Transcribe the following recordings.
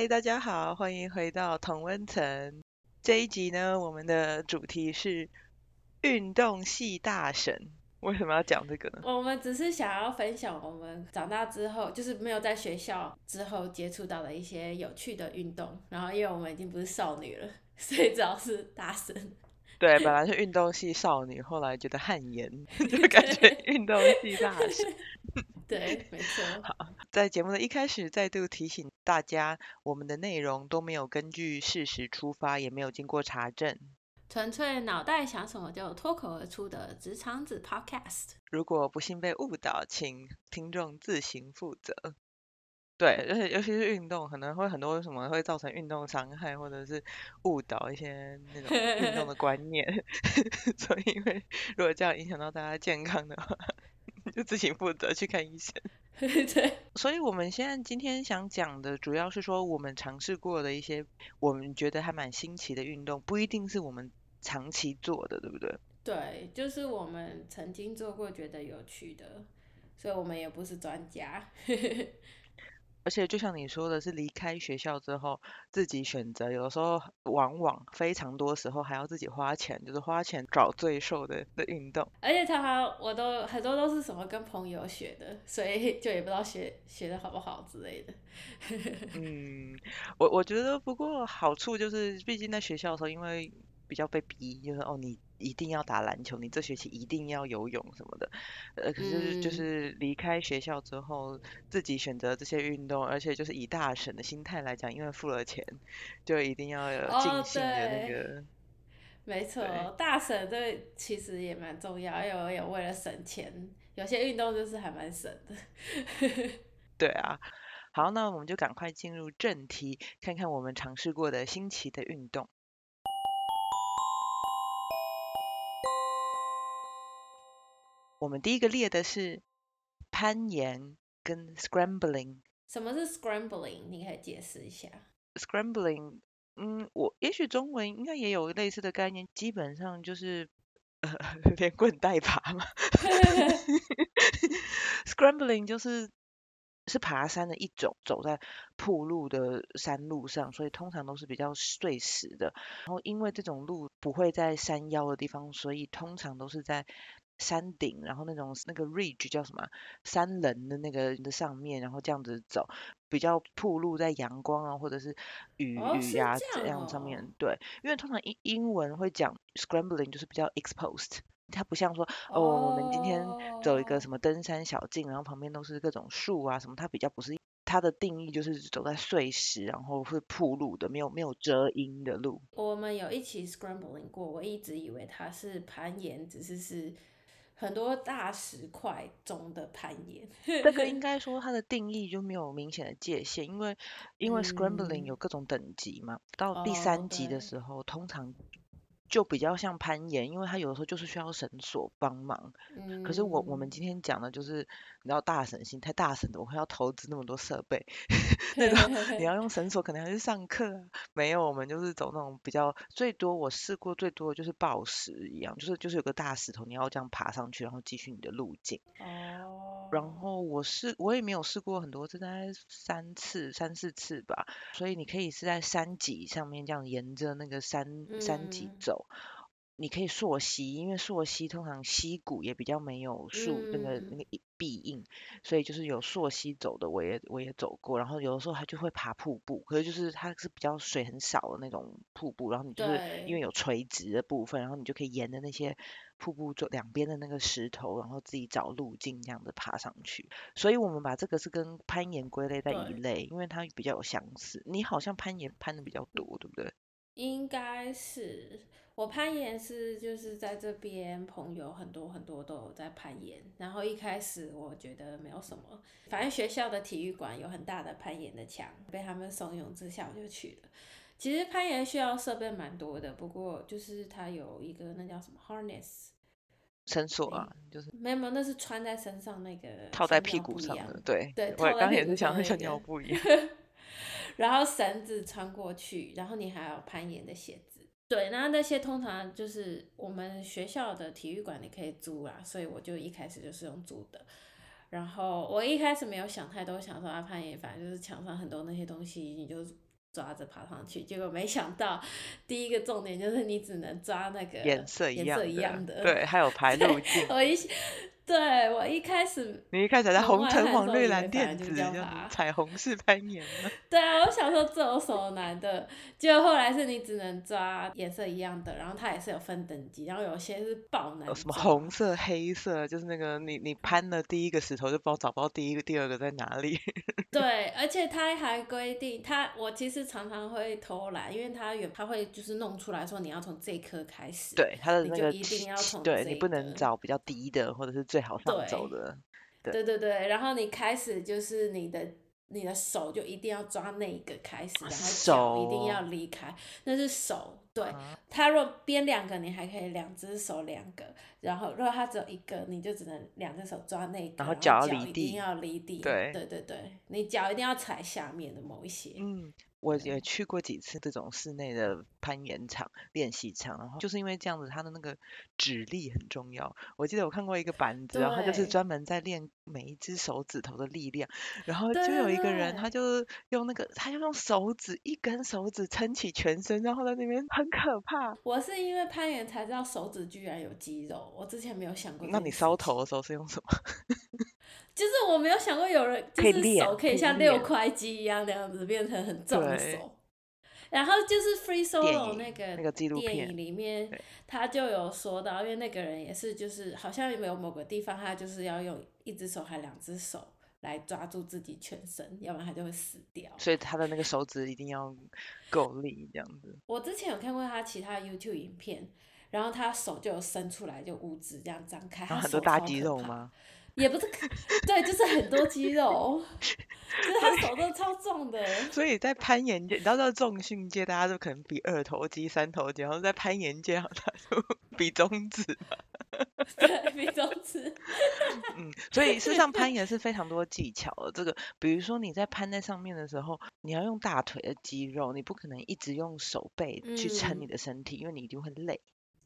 嗨，大家好，欢迎回到同温层。这一集呢，我们的主题是运动系大神。为什么要讲这个呢？我们只是想要分享我们长大之后，就是没有在学校之后接触到的一些有趣的运动。然后，因为我们已经不是少女了，所以主要是大神。对，本来是运动系少女，后来觉得汗颜，就感觉运动系大神。对，没错。好，在节目的一开始，再度提醒大家，我们的内容都没有根据事实出发，也没有经过查证，纯粹脑袋想什么就脱口而出的职场子 Podcast。如果不幸被误导，请听众自行负责。对，而且尤其是运动，可能会很多什么会造成运动伤害，或者是误导一些那种运动的 观念。所以，因为如果这样影响到大家健康的话，就自行负责去看医生。对。所以我们现在今天想讲的，主要是说我们尝试过的一些我们觉得还蛮新奇的运动，不一定是我们长期做的，对不对？对，就是我们曾经做过觉得有趣的，所以我们也不是专家。而且就像你说的，是离开学校之后自己选择，有的时候往往非常多时候还要自己花钱，就是花钱找最瘦的的运动。而且常常我都很多都是什么跟朋友学的，所以就也不知道学学的好不好之类的。嗯，我我觉得不过好处就是，毕竟在学校的时候，因为比较被逼，就是哦你。一定要打篮球，你这学期一定要游泳什么的，呃，可是就是离开学校之后，自己选择这些运动，而且就是以大神的心态来讲，因为付了钱，就一定要有尽兴的那个。没错，大神这其实也蛮重要，因为有为了省钱，有些运动就是还蛮省的。对啊，好，那我们就赶快进入正题，看看我们尝试过的新奇的运动。我们第一个列的是攀岩跟 scrambling。什么是 scrambling？你可以解释一下。scrambling，嗯，我也许中文应该也有类似的概念，基本上就是呃 连滚带爬嘛。scrambling 就是是爬山的一种，走在铺路的山路上，所以通常都是比较碎石的。然后因为这种路不会在山腰的地方，所以通常都是在山顶，然后那种那个 ridge 叫什么？山棱的那个的上面，然后这样子走，比较铺路在阳光啊，或者是雨雨呀这样上面。对，因为通常英英文会讲 scrambling 就是比较 exposed，它不像说哦，我们今天走一个什么登山小径，然后旁边都是各种树啊什么，它比较不是它的定义就是走在碎石，然后会铺路的，没有没有遮阴的路。我们有一起 scrambling 过，我一直以为它是攀岩，只是是。很多大石块中的攀岩，这个应该说它的定义就没有明显的界限，因为因为 scrambling 有各种等级嘛，到第三级的时候，通常就比较像攀岩，因为它有的时候就是需要绳索帮忙。嗯，可是我我们今天讲的就是。你知道大神心太大神的，我会要投资那么多设备，那种你要用绳索，可能还是上课啊。没有，我们就是走那种比较最多我试过最多的就是暴石一样，就是就是有个大石头，你要这样爬上去，然后继续你的路径。哦。然后我试我也没有试过很多次，大概三次三四次吧。所以你可以是在山脊上面这样沿着那个山山脊走。你可以溯溪，因为溯溪通常溪谷也比较没有树那个那个壁硬，所以就是有溯溪走的，我也我也走过。然后有的时候它就会爬瀑布，可是就是它是比较水很少的那种瀑布，然后你就是因为有垂直的部分，然后你就可以沿着那些瀑布就两边的那个石头，然后自己找路径这样子爬上去。所以我们把这个是跟攀岩归类在一类，因为它比较有相似。你好像攀岩攀的比较多，对不对？应该是。我攀岩是就是在这边朋友很多很多都有在攀岩，然后一开始我觉得没有什么，反正学校的体育馆有很大的攀岩的墙，被他们怂恿之下我就去了。其实攀岩需要设备蛮多的，不过就是它有一个那叫什么 harness，绳索啊，就是没有没有，那是穿在身上那个套在屁股上的，对对，我刚也是想像尿布一样，然后绳子穿过去，然后你还有攀岩的鞋子。对，然后那些通常就是我们学校的体育馆你可以租啊，所以我就一开始就是用租的。然后我一开始没有想太多，想说阿潘也，反正就是墙上很多那些东西，你就抓着爬上去，结果没想到第一个重点就是你只能抓那个颜色颜色一样的，对，还有排路径。我一对我一开始，你一开始在红橙黄绿蓝靛紫，就彩虹式攀岩吗？对啊，我想说这有什么难的？结果后来是你只能抓颜色一样的，然后它也是有分等级，然后有些是爆难。有什么红色、黑色，就是那个你你攀了第一个石头就不知道找不到第一个、第二个在哪里。对，而且他还规定，他我其实常常会偷懒，因为他有他会就是弄出来说你要从这颗开始，对，他的那个一定要从对你不能找比较低的或者是最。好上走的，对对对，然后你开始就是你的你的手就一定要抓那一个开始，然后脚一定要离开，那是手。对，他若编两个，你还可以两只手两个，然后如果他只有一个，你就只能两只手抓那个，然后脚一定要离地。对对对对，你脚一定要踩下面的某一些。嗯。我也去过几次这种室内的攀岩场练习场，然后就是因为这样子，它的那个指力很重要。我记得我看过一个板子，然后就是专门在练每一只手指头的力量，然后就有一个人，他就用那个，他就用手指一根手指撑起全身，然后在那边很可怕。我是因为攀岩才知道手指居然有肌肉，我之前没有想过。那你烧头的时候是用什么？就是我没有想过有人就是手可以像六块肌一样那样子变成很重的手，然后就是 Free Solo 那个那个纪录片里面，他就有说到，因为那个人也是就是好像有某个地方他就是要用一只手还两只手来抓住自己全身，要不然他就会死掉。所以他的那个手指一定要够力这样子。我之前有看过他其他 YouTube 影片，然后他手就有伸出来就五指这样张开，很多大肌肉吗？也不是，对，就是很多肌肉，就是他手都超重的。所以在攀岩界，你知道在重训界，大家都可能比二头肌、三头肌，然后在攀岩界，他就比中指嘛。对，比中指。嗯，所以事实上攀岩是非常多技巧的。这个，比如说你在攀在上面的时候，你要用大腿的肌肉，你不可能一直用手背去撑你的身体，因为你一定会累。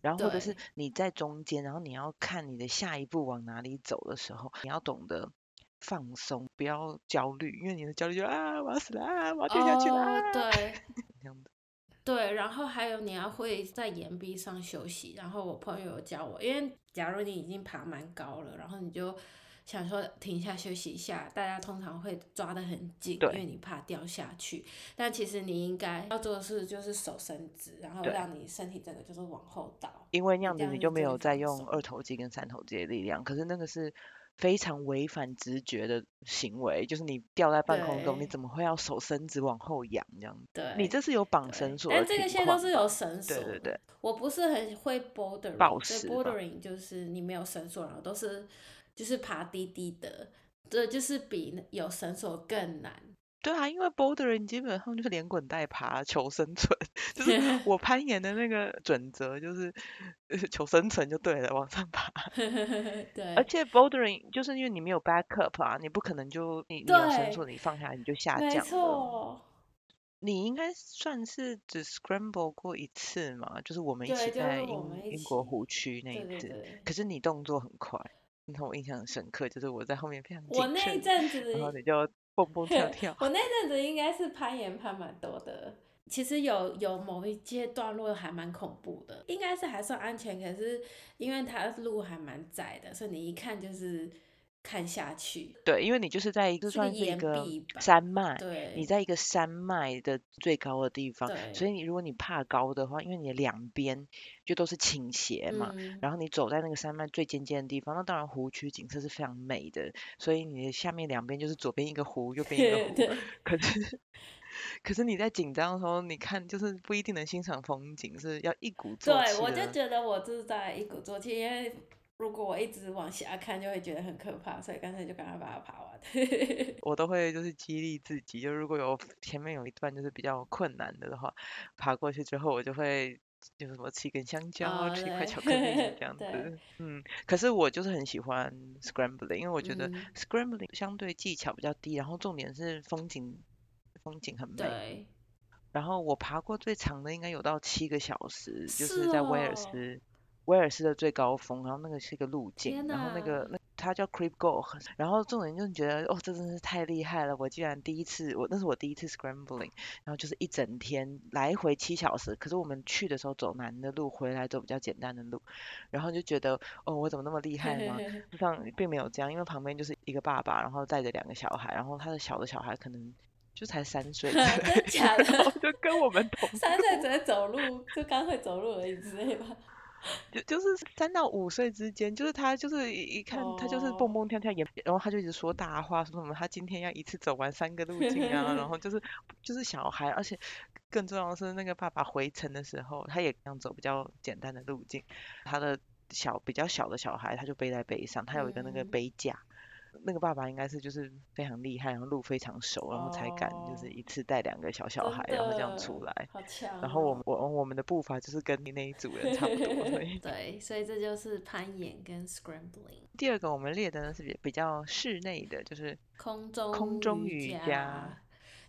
然后或者是你在中间，然后你要看你的下一步往哪里走的时候，你要懂得放松，不要焦虑，因为你的焦虑就啊我要死了啊我要掉下去了，对，这样的。对，然后还有你要会在岩壁上休息。然后我朋友有教我，因为假如你已经爬蛮高了，然后你就。想说停下休息一下，大家通常会抓得很紧，因为你怕掉下去。但其实你应该要做的事就是手伸直，然后让你身体整个就是往后倒。因为那样子你就没有再用二头肌跟三头肌的力量，可是那个是非常违反直觉的行为，就是你掉在半空中，你怎么会要手伸直往后仰这样？对，你这是有绑绳索。但这个些都是有绳索。对对对。我不是很会 bouldering，bouldering 就是你没有绳索，然后都是。就是爬低低的，这就是比有绳索更难。对啊，因为 bouldering 基本上就是连滚带爬求生存，就是我攀岩的那个准则就是 求生存就对了，往上爬。对。而且 bouldering 就是因为你没有 backup 啊，你不可能就你你有绳索你放下来你就下降了。没错。你应该算是只 scramble 过一次嘛，就是我们一起在英英国湖区那一次，可是你动作很快。让我印象很深刻，就是我在后面非常我那一阵子，然后你就蹦蹦跳 跳。我那阵子应该是攀岩攀蛮多的，其实有有某一阶段路还蛮恐怖的，应该是还算安全，可是因为它路还蛮窄的，所以你一看就是。看下去，对，因为你就是在一个算是一个山脉，对，你在一个山脉的最高的地方，所以你如果你怕高的话，因为你的两边就都是倾斜嘛，然后你走在那个山脉最尖尖的地方，那当然湖区景色是非常美的，所以你的下面两边就是左边一个湖，右边一个湖，可是可是你在紧张的时候，你看就是不一定能欣赏风景，是要一鼓作气。对，我就觉得我就是在一鼓作气，因为。如果我一直往下看，就会觉得很可怕，所以干脆就赶快把它爬完。我都会就是激励自己，就如果有前面有一段就是比较困难的的话，爬过去之后，我就会就是什么吃一根香蕉，吃一块巧克力这样 子。嗯，可是我就是很喜欢 scrambling，因为我觉得 scrambling 相对技巧比较低，然后重点是风景，风景很美。然后我爬过最长的应该有到七个小时，就是在威尔斯。威尔斯的最高峰，然后那个是一个路径，然后那个那它叫 Creep Go，然后众人就觉得哦，这真是太厉害了，我竟然第一次，我那是我第一次 scrambling，然后就是一整天来回七小时，可是我们去的时候走难的路，回来走比较简单的路，然后就觉得哦，我怎么那么厉害吗？实际上并没有这样，因为旁边就是一个爸爸，然后带着两个小孩，然后他的小的小孩可能就才三岁，真假的，就跟我们同三岁只会走路，就刚会走路而已之类吧。就就是三到五岁之间，就是他就是一看他就是蹦蹦跳跳也，然后他就一直说大话，说什么他今天要一次走完三个路径啊，然后就是就是小孩，而且更重要的是那个爸爸回程的时候，他也想走比较简单的路径，他的小比较小的小孩他就背在背上，他有一个那个背架。那个爸爸应该是就是非常厉害，然后路非常熟，然后才敢就是一次带两个小小孩，然后这样出来。好强！然后我我我们的步伐就是跟你那一组人差不多。对，所以这就是攀岩跟 scrambling。第二个我们列的呢是比比较室内的，就是空中空中瑜伽。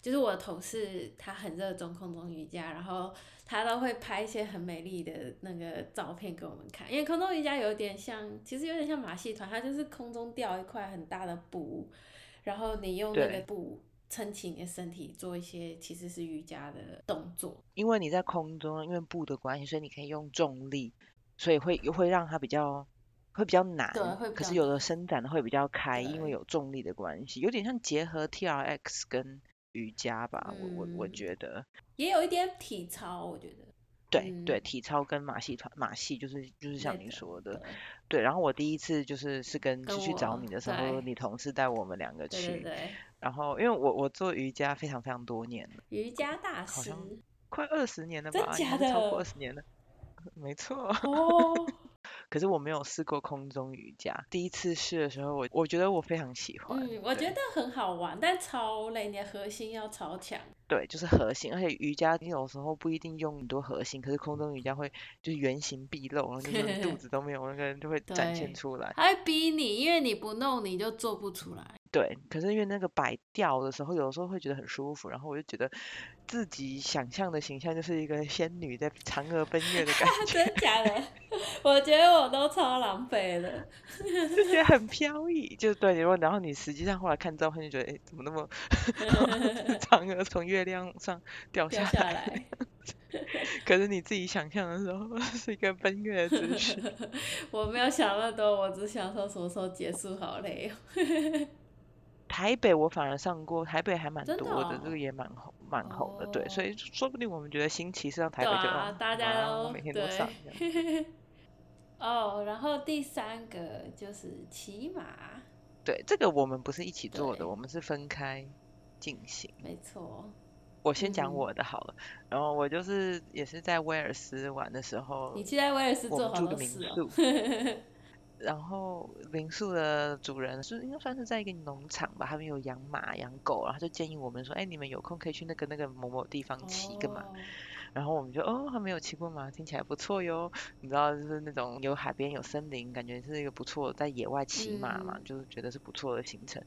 就是我的同事，他很热衷空中瑜伽，然后他都会拍一些很美丽的那个照片给我们看。因为空中瑜伽有点像，其实有点像马戏团，它就是空中吊一块很大的布，然后你用那个布撑起你的身体，做一些其实是瑜伽的动作。因为你在空中，因为布的关系，所以你可以用重力，所以会会让它比较会比较难。对，会。可是有的伸展的会比较开，因为有重力的关系，有点像结合 T R X 跟。瑜伽吧，我我我觉得也有一点体操，我觉得对对，体操跟马戏团马戏就是就是像你说的，对。然后我第一次就是是跟是去找你的时候，你同事带我们两个去，然后因为我我做瑜伽非常非常多年了，瑜伽大师，快二十年了吧，真的超过二十年了，没错。哦。可是我没有试过空中瑜伽，第一次试的时候，我我觉得我非常喜欢。嗯，我觉得很好玩，但超累，你的核心要超强。对，就是核心，而且瑜伽你有时候不一定用很多核心，可是空中瑜伽会就是原形毕露，然后就是肚子都没有，那个人就会展现出来。他会逼你，因为你不弄你就做不出来。对，可是因为那个摆吊的时候，有时候会觉得很舒服，然后我就觉得自己想象的形象就是一个仙女在嫦娥奔月的感 觉。真假的？我觉得我都超狼狈的，就觉得很飘逸。就对，然后然后你实际上后来看照片就觉得，哎，怎么那么嫦娥从月亮上掉下来？可是你自己想象的时候是一个奔月的姿势。我没有想那么多，我只想说什么时候结束，好累哦。台北我反而上过，台北还蛮多的，这个也蛮红蛮红的，对，所以说不定我们觉得新奇是让台北就大家都每天都上。哦，然后第三个就是骑马。对，这个我们不是一起做的，我们是分开进行。没错。我先讲我的好了，然后我就是也是在威尔斯玩的时候，你去在威尔斯做好多事 然后民宿的主人是应该算是在一个农场吧，他们有养马养狗，然后就建议我们说，哎，你们有空可以去那个那个某某地方骑个马。然后我们就哦，还没有骑过马，听起来不错哟。你知道，就是那种有海边有森林，感觉是一个不错在野外骑马嘛，就是觉得是不错的行程。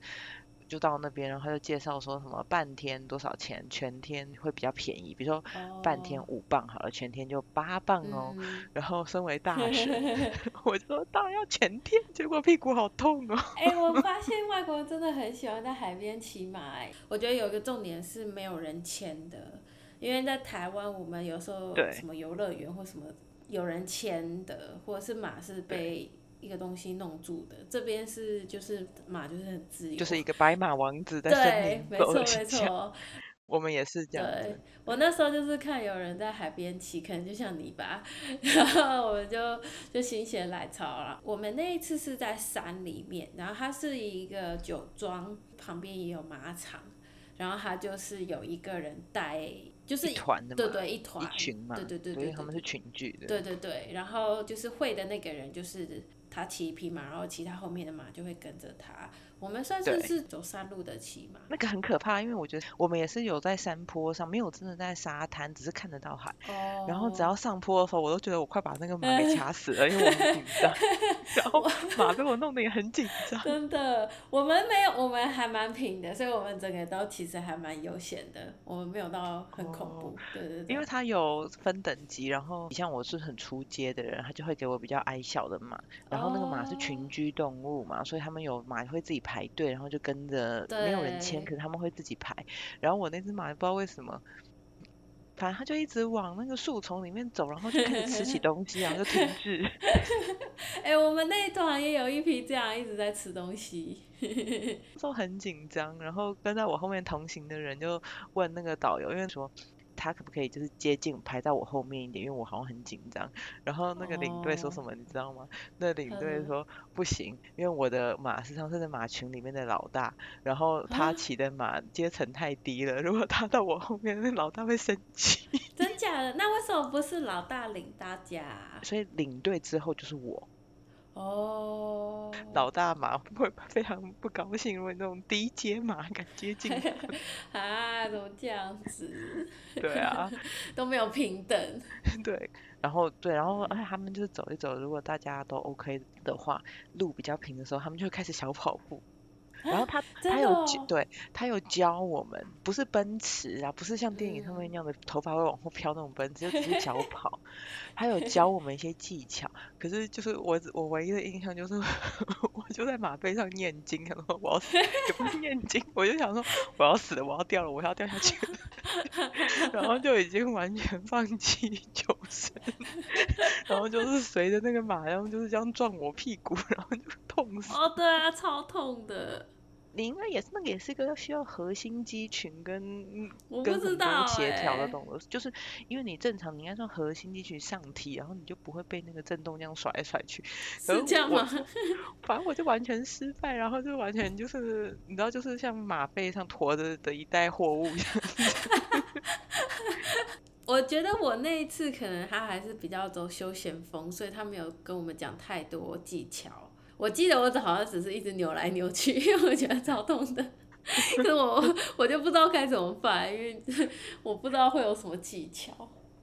就到那边，然后他就介绍说什么半天多少钱，全天会比较便宜。比如说半天五磅好了，全天就八磅哦。然后身为大学，我就说当然要全天，结果屁股好痛哦。哎，我发现外国人真的很喜欢在海边骑马。哎，我觉得有一个重点是没有人牵的，因为在台湾我们有时候什么游乐园或什么有人牵的，或者是马是被。一个东西弄住的，这边是就是马就是很自由，就是一个白马王子在森林没错没错，我们也是这样。对，我那时候就是看有人在海边骑，可能就像你吧，然后我们就就心血来潮了。我们那一次是在山里面，然后它是一个酒庄，旁边也有马场，然后他就是有一个人带，就是一团的，对对，一团一群嘛，对对对对，他们是群聚的，对对对，然后就是会的那个人就是。他骑一匹马，然后其他后面的马就会跟着他。我们算是是走山路的骑马，那个很可怕，因为我觉得我们也是有在山坡上，没有真的在沙滩，只是看得到海。哦。然后只要上坡的时候，我都觉得我快把那个马给掐死了，因为我很紧张。然后马被我弄得也很紧张。真的，我们没有，我们还蛮平的，所以我们整个都其实还蛮悠闲的，我们没有到很恐怖。对对对。因为它有分等级，然后你像我是很出街的人，他就会给我比较矮小的马。然后那个马是群居动物嘛，所以他们有马会自己排队，然后就跟着没有人牵，可是他们会自己排。然后我那只马不知道为什么。反正他就一直往那个树丛里面走，然后就开始吃起东西，然后就停止。哎，我们那一团也有一批这样一直在吃东西，都很紧张。然后跟在我后面同行的人就问那个导游，因为说。他可不可以就是接近排在我后面一点，因为我好像很紧张。然后那个领队说什么，你知道吗？那领队说不行，因为我的马是上次在马群里面的老大，然后他骑的马阶层太低了，如果他到我后面，那老大会生气。真假的？那为什么不是老大领大家？所以领队之后就是我。哦，老大马会 非常不高兴，因为那种低阶马敢接近。啊，怎么这样子？对啊，都没有平等。对，然后对，然后哎，他们就是走一走，如果大家都 OK 的话，路比较平的时候，他们就会开始小跑步。然后他 他有对他有教我们，不是奔驰啊，不是像电影上面那样的头发会往后飘那种奔驰，就只是小跑。他有教我们一些技巧，可是就是我我唯一的印象就是，我就在马背上念经，然后我要死，也不是念经，我就想说我要死了，我要掉了，我要掉下去了，然后就已经完全放弃求生，然后就是随着那个马，然后就是这样撞我屁股，然后就痛死。哦，对啊，超痛的。你应该也是那个，也是一个需要核心肌群跟跟很多协调的动作，就是因为你正常你应该算核心肌群上提，然后你就不会被那个震动这样甩来甩去。是这样吗？反正我就完全失败，然后就完全就是你知道，就是像马背上驮着的一袋货物一样。我觉得我那一次可能他还是比较走休闲风，所以他没有跟我们讲太多技巧。我记得我好像只是一直扭来扭去，因为我觉得超痛的，可是我 我就不知道该怎么办，因为我不知道会有什么技巧。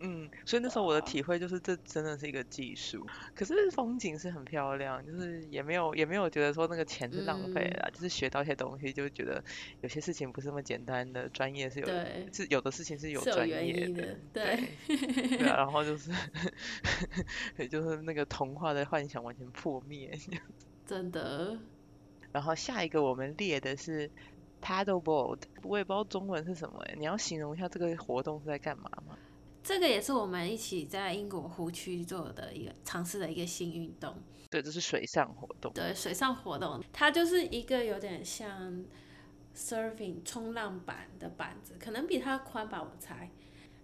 嗯，所以那时候我的体会就是，这真的是一个技术。可是风景是很漂亮，就是也没有也没有觉得说那个钱是浪费了，就是学到一些东西，就觉得有些事情不是那么简单的，专业是有是有的事情是有专业的，对对，然后就是 就是那个童话的幻想完全破灭。真的。然后下一个我们列的是 paddleboard，我也不知道中文是什么哎，你要形容一下这个活动是在干嘛吗？这个也是我们一起在英国湖区做的一个尝试的一个新运动。对，这是水上活动。对，水上活动，它就是一个有点像 surfing 冲浪板的板子，可能比它宽吧，我猜。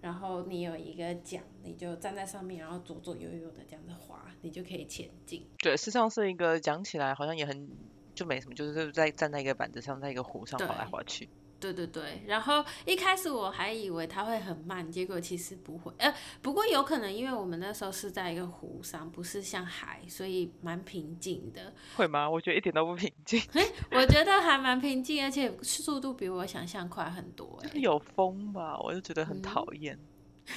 然后你有一个桨，你就站在上面，然后左左右右的这样子滑，你就可以前进。对，事实上是一个讲起来好像也很就没什么，就是在站在一个板子上，在一个湖上滑来滑去。对对对，然后一开始我还以为它会很慢，结果其实不会。呃，不过有可能因为我们那时候是在一个湖上，不是像海，所以蛮平静的。会吗？我觉得一点都不平静。我觉得还蛮平静，而且速度比我想象快很多。有风吧？我就觉得很讨厌。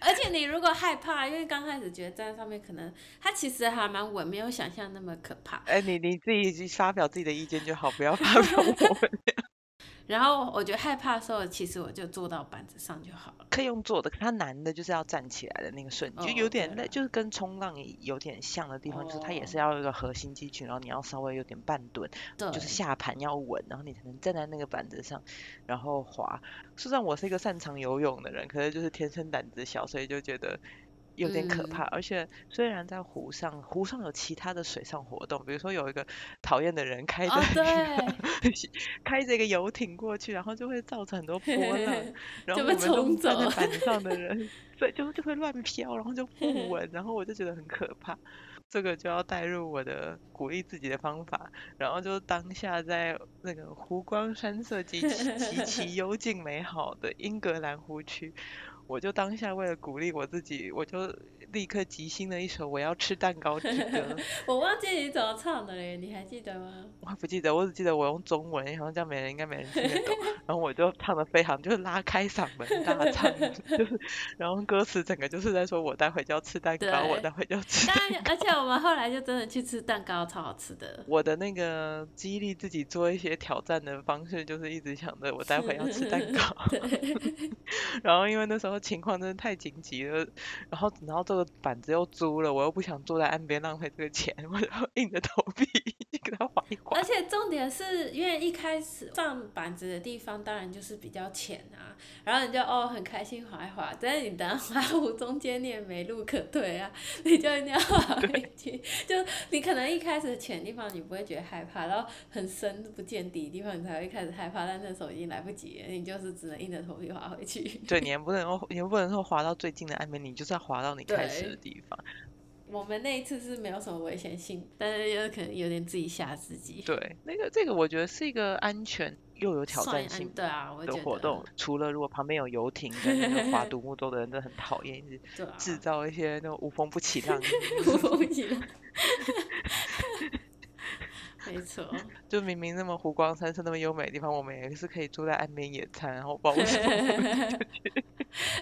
而且你如果害怕，因为刚开始觉得站在上面可能它其实还蛮稳，没有想象那么可怕。哎，你你自己发表自己的意见就好，不要发表我们。然后我觉得害怕的时候，其实我就坐到板子上就好了。可以用坐的，可它难的就是要站起来的那个瞬间，就有点那就是跟冲浪有点像的地方，就是它也是要一个核心肌群，然后你要稍微有点半蹲，就是下盘要稳，然后你才能站在那个板子上，然后滑。实际上我是一个擅长游泳的人，可是就是天生胆子小，所以就觉得。有点可怕，而且虽然在湖上，湖上有其他的水上活动，比如说有一个讨厌的人开着 开着一个游艇过去，然后就会造成很多 波浪，然后我们站在板上的 人，所以就就会乱飘，然后就不稳，然后我就觉得很可怕。这个就要带入我的鼓励自己的方法，然后就当下在那个湖光山色极极其幽静美好的英格兰湖区。我就当下为了鼓励我自己，我就立刻即兴了一首《我要吃蛋糕》之歌。我忘记你怎么唱的嘞，你还记得吗？我不记得，我只记得我用中文，好像这样没人应该没人听得懂。然后我就唱的非常，就是拉开嗓门大唱，就是，然后歌词整个就是在说我待会就要吃蛋糕，我待会就要吃。蛋糕。而且我们后来就真的去吃蛋糕，超好吃的。我的那个激励自己做一些挑战的方式，就是一直想着我待会要吃蛋糕。然后因为那时候。情况真的太紧急了，然后然后这个板子又租了，我又不想坐在岸边浪费这个钱，我就硬着头皮给他划一划。而且重点是因为一开始放板子的地方当然就是比较浅啊，然后你就哦很开心划一划，但是你等划湖中间你也没路可退啊，你就一定要划回去。就你可能一开始浅的地方你不会觉得害怕，然后很深不见底的地方你才会开始害怕，但那时候已经来不及了，你就是只能硬着头皮划回去。对，你 也不能够，你也不能说划到最近的岸边，你就是要划到你开始的地方。我们那一次是没有什么危险性，但是有可能有点自己吓自己。对，那个这个我觉得是一个安全又有挑战性对啊的活动。除了如果旁边有游艇跟那个划独木舟的人，真的很讨厌，一直 制造一些那种无风不起浪。无风不起浪。没错，就明明那么湖光山色那么优美的地方，我们也是可以坐在岸边野餐，然后抱什么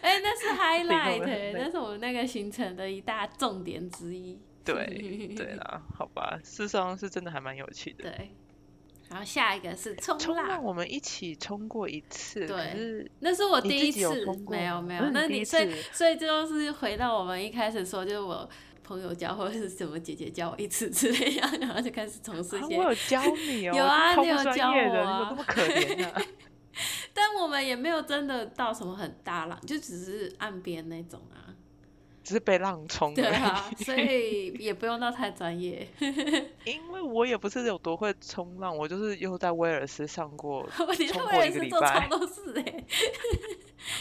哎，那是 highlight，那是我们那个行程的一大重点之一。对，对 啦，好吧，事实上是真的还蛮有趣的。对，然后下一个是冲浪，我们一起冲过一次，对，那是我第一次，没有没有，那你所以所以就是回到我们一开始说，就是我。朋友教 或者是什么姐姐教我一次之类样，然后就开始从事一些。我有教你哦。有啊，你有教我啊。怎么这么可怜啊？但我们也没有真的到什么很大浪，就只是岸边那种啊。只是被浪冲。对啊，所以也不用到太专业。因为我也不是有多会冲浪，我就是又在威尔斯上过，冲过一个礼拜。都是哎。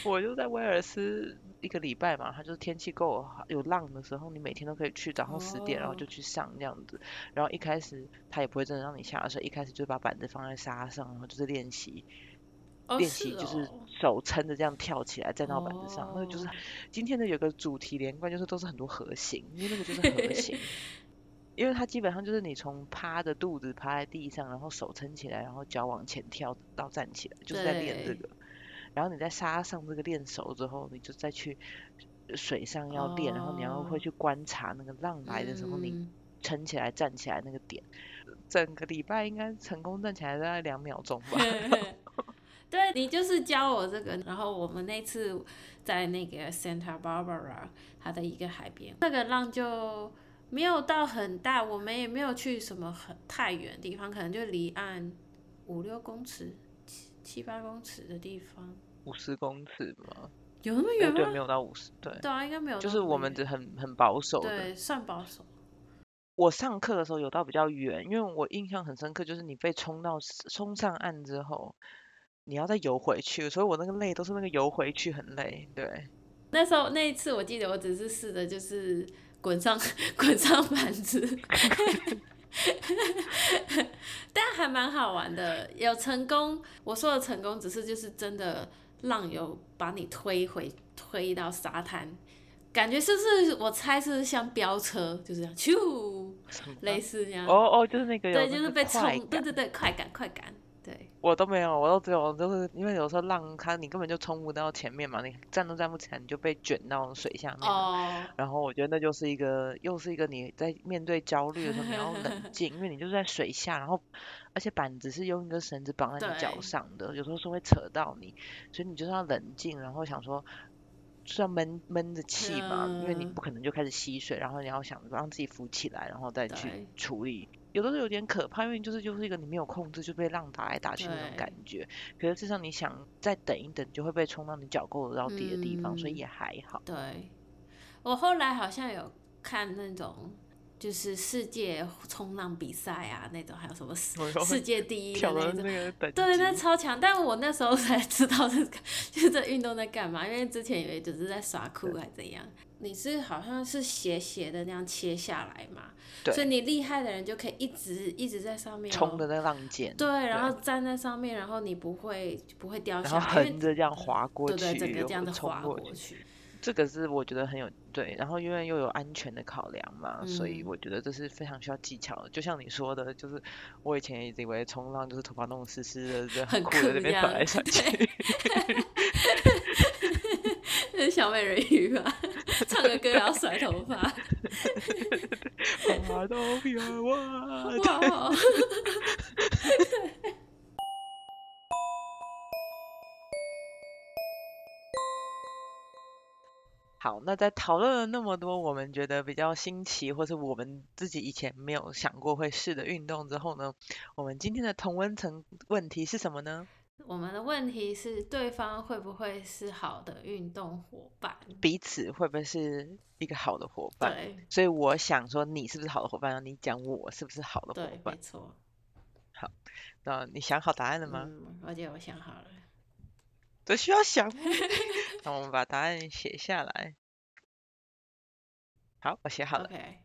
我就在威尔斯。一个礼拜嘛，它就是天气够有浪的时候，你每天都可以去，早上十点然后就去上这样子。然后一开始他也不会真的让你下水，一开始就把板子放在沙上，然后就是练习，练习就是手撑着这样跳起来站到板子上。那个就是今天的有个主题连贯，就是都是很多核心，因为那个就是核心，因为它基本上就是你从趴着肚子趴在地上，然后手撑起来，然后脚往前跳到站起来，就是在练这个。然后你在沙上这个练熟之后，你就再去水上要练，然后你要会去观察那个浪来的时候，你撑起来站起来那个点。整个礼拜应该成功站起来大概两秒钟吧。对你就是教我这个，然后我们那次在那个 Santa Barbara 它的一个海边，那个浪就没有到很大，我们也没有去什么很太远的地方，可能就离岸五六公尺、七七八公尺的地方。五十公尺吗？有那么远吗？对，没有到五十。对，对啊，应该没有。就是我们只很很保守的，对，算保守。我上课的时候有到比较远，因为我印象很深刻，就是你被冲到冲上岸之后，你要再游回去，所以我那个累都是那个游回去很累。对，那时候那一次我记得我只是试的就是滚上 滚上板子。但还蛮好玩的，有成功。我说的成功，只是就是真的浪有把你推回推到沙滩，感觉是不是？我猜是像飙车，就是这样，咻，类似这样。哦哦，就是那个对，就是被冲，对对对，快感快感。对，我都没有，我都只有就是因为有时候浪它你根本就冲不到前面嘛，你站都站不起来，你就被卷到水下面。哦。然后我觉得那就是一个又是一个你在面对焦虑的时候你要冷静，因为你就是在水下，然后而且板子是用一根绳子绑在你脚上的，有时候是会扯到你，所以你就是要冷静，然后想说是要闷闷着气嘛，因为你不可能就开始吸水，然后你要想让自己浮起来，然后再去处理。有的时候有点可怕，因为就是就是一个你没有控制就被浪打来打去那种感觉。可是至少你想再等一等，就会被冲到你脚够得到底的地方，所以也还好。对，我后来好像有看那种就是世界冲浪比赛啊，那种还有什么世界第一的那种，对，那超强。但我那时候才知道这个，就这运动在干嘛，因为之前以为只是在耍酷还怎样。你是好像是斜斜的那样切下来嘛？所以你厉害的人就可以一直一直在上面冲的那浪尖，对，然后站在上面，然后你不会不会掉下来，然后横着这样滑过去，对对，整个这样子滑过去。这个是我觉得很有对，然后因为又有安全的考量嘛，所以我觉得这是非常需要技巧的。就像你说的，就是我以前以为冲浪就是头发弄湿湿的，就很酷的那边甩来甩去。是 小美人鱼吧？唱个歌要甩头发。花都飘哇！好，那在讨论了那么多我们觉得比较新奇，或是我们自己以前没有想过会试的运动之后呢，我们今天的同温层问题是什么呢？我们的问题是对方会不会是好的运动伙伴？彼此会不会是一个好的伙伴？对所以我想说你是不是好的伙伴，你讲我是不是好的伙对，没错。好。那你想好答案了吗？嗯，而且我想好了。这需要想吗。那我们把答案写下来。好，我写好了。OK，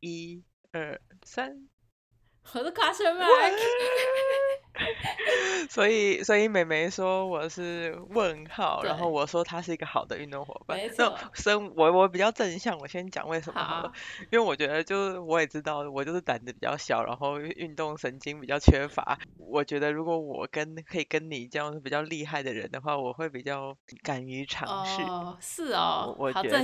一、二、三。我是 question mark。所以，所以美眉说我是问号，然后我说他是一个好的运动伙伴。没那错生我我比较正向，我先讲为什么好了好，因为我觉得就是我也知道，我就是胆子比较小，然后运动神经比较缺乏。我觉得如果我跟可以跟你这样比较厉害的人的话，我会比较敢于尝试。哦，是我哦，我觉得。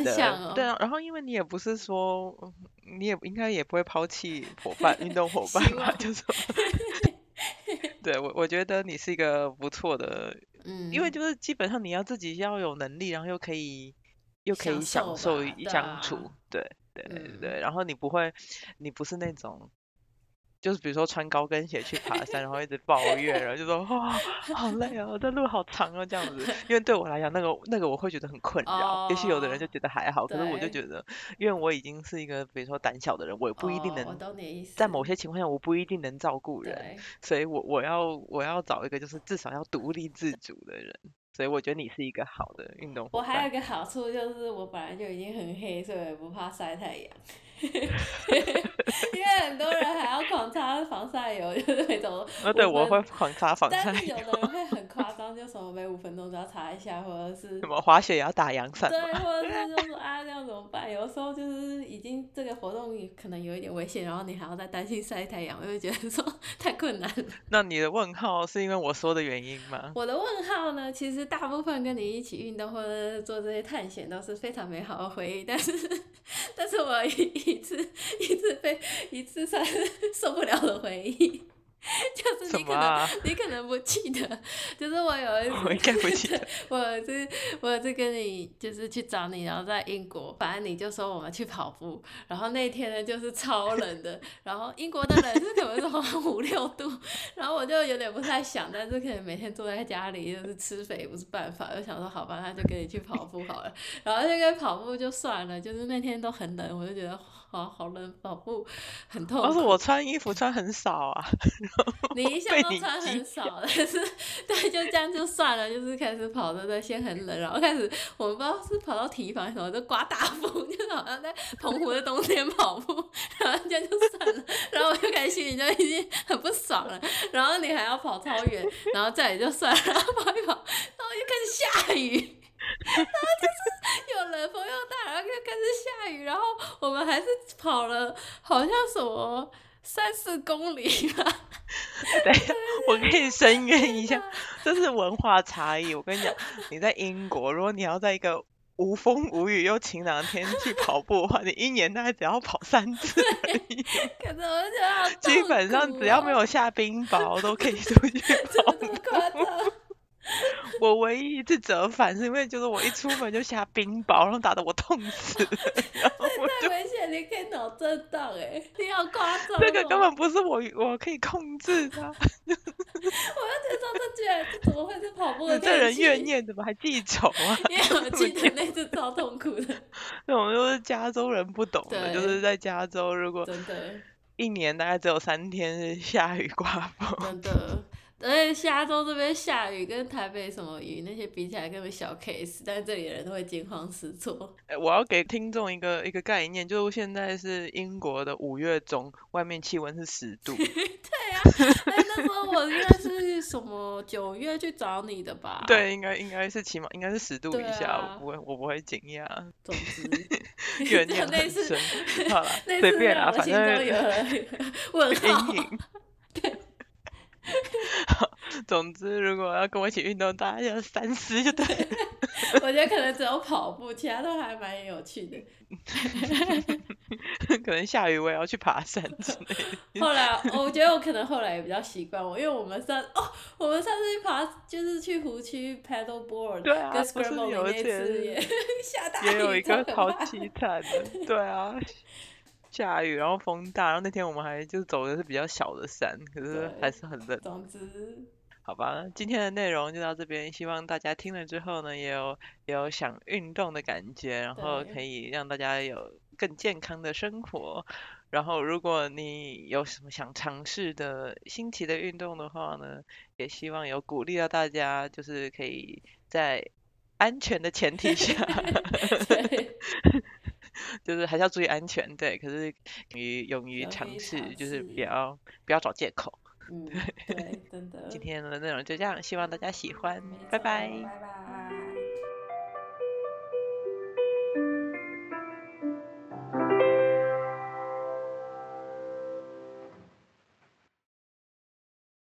对啊，然后因为你也不是说，嗯你也应该也不会抛弃伙伴，运动 伙伴吧，就是说，对我我觉得你是一个不错的，嗯，因为就是基本上你要自己要有能力，然后又可以又可以享受相啊处，对对对嗯对，然后你不会，你不是那种。就是比如说穿高跟鞋去爬山，然后一直抱怨，然后就说哇、好累哦，这路好长哦这样子。因为对我来讲，那个那个我会觉得很困扰。也许有的人就哦觉得还好，可是我就觉得，因为我已经是一个比如说胆小的人，我也不一定能。在某些情况下，我不一定能照顾人。所以我我要我要找一个就是至少要独立自主的人，所以我觉得你是一个好的运动。我还有一个好处就是我本来就已经很黑，所以我也不怕晒太阳。因为很多人还要狂擦防晒油，就是那种。呃，对，我会狂擦防晒但是有，的人会很夸张，就什么每五分钟都要查一下，或者是什么滑雪也要打阳伞对，或者是就说啊，这样怎么办？有时候就是已经这个活动可能有一点危险，然后你还要再担心晒太阳，我就觉得说太困难了。那你的问号是因为我说的原因吗？我的问号呢，其实大部分跟你一起运动或者是做这些探险都是非常美好的回忆，但是，但是我一一次一次被一次算是受不了的回忆，就是你可能、啊？你可能不记得，就是我有一次，我应该不记得。我有一次我有一次跟你就是去找你，然后在英国，反正你就说我们去跑步，然后那天呢就是超冷的，然后英国的冷是可能是五六度，然后我就有点不太想，但是可能每天坐在家里就是吃肥不是办法，就想说好吧，那就跟你去跑步好了，然后那个跑步就算了，就是那天都很冷，我就觉得好好冷，跑步很痛苦。要是我穿衣服穿很少啊，你一向都穿很少，但是对，就这样就算了，就是开始跑的对，先很冷，然后开始我们不知道是跑到体育房什么，就刮大风，就是好像在澎湖的冬天跑步，然后这样就算了，然后我就开始心里就已经很不爽了，然后你还要跑超远，然后再也就算了，然后跑一跑，然后就开始下雨。然后就是有冷风又大，然后又开始下雨，然后我们还是跑了好像什么三四公里吧，等一下，我可以声援一下，这是文化差异。我跟你讲，你在英国，如果你要在一个无风无雨又晴朗的天气跑步的话，你一年大概只要跑三次而已，可是我觉得好基本上只要苦没有下冰雹都可以出去 哦跑？我唯一一次折返是因为就是我一出门就下冰雹，然后打得我痛死了，然后我就太危险，你可以脑震荡哎，你好夸张、哦！这个根本不是我我可以控制的啊，我就觉得这居然这怎么会是跑步的你这人怨念怎么还记仇啊？因为我记得那次超痛苦的，那种就是加州人不懂的，就是在加州如果真的一年大概只有三天是下雨刮风，真的。而且加州这边下雨跟台北什么雨那些比起来根本小 case，但是这里的人都会惊慌失措。呃我要给听众一个一个概念，就是现在是英国的五月中，外面气温是十度，对呀、那那时候我应该是什么九月去找你的吧？，对，应该应该是起码应该是十度以下，啊我不会我不会惊讶，总之 怨 念很深。好了，随便啦，让我心反正中有阴。影。好，总之如果要跟我一起运动，大家要三思就对了。我觉得可能只有跑步，其他都还蛮有趣的。可能下雨我也要去爬山之类的。后来我觉得我可能后来也比较习惯我，因为我们上哦，我们上次去爬就是去湖区 paddle board，对啊，跟不是 scramble 有一那次也下大也有，一个好超凄惨的，对啊，下雨然后风大，然后那天我们还就走的是比较小的山，可是还是很冷。总之，好吧，今天的内容就到这边，希望大家听了之后呢，也有也有想运动的感觉，然后可以让大家有更健康的生活。然后，如果你有什么想尝试的新奇的运动的话呢，也希望有鼓励到大家，就是可以在安全的前提下，对，就是还是要注意安全，对。可是勇于勇于尝试，就是不要不要找借口。嗯，对，真的。今天的内容就这样，希望大家喜欢，拜拜。拜拜。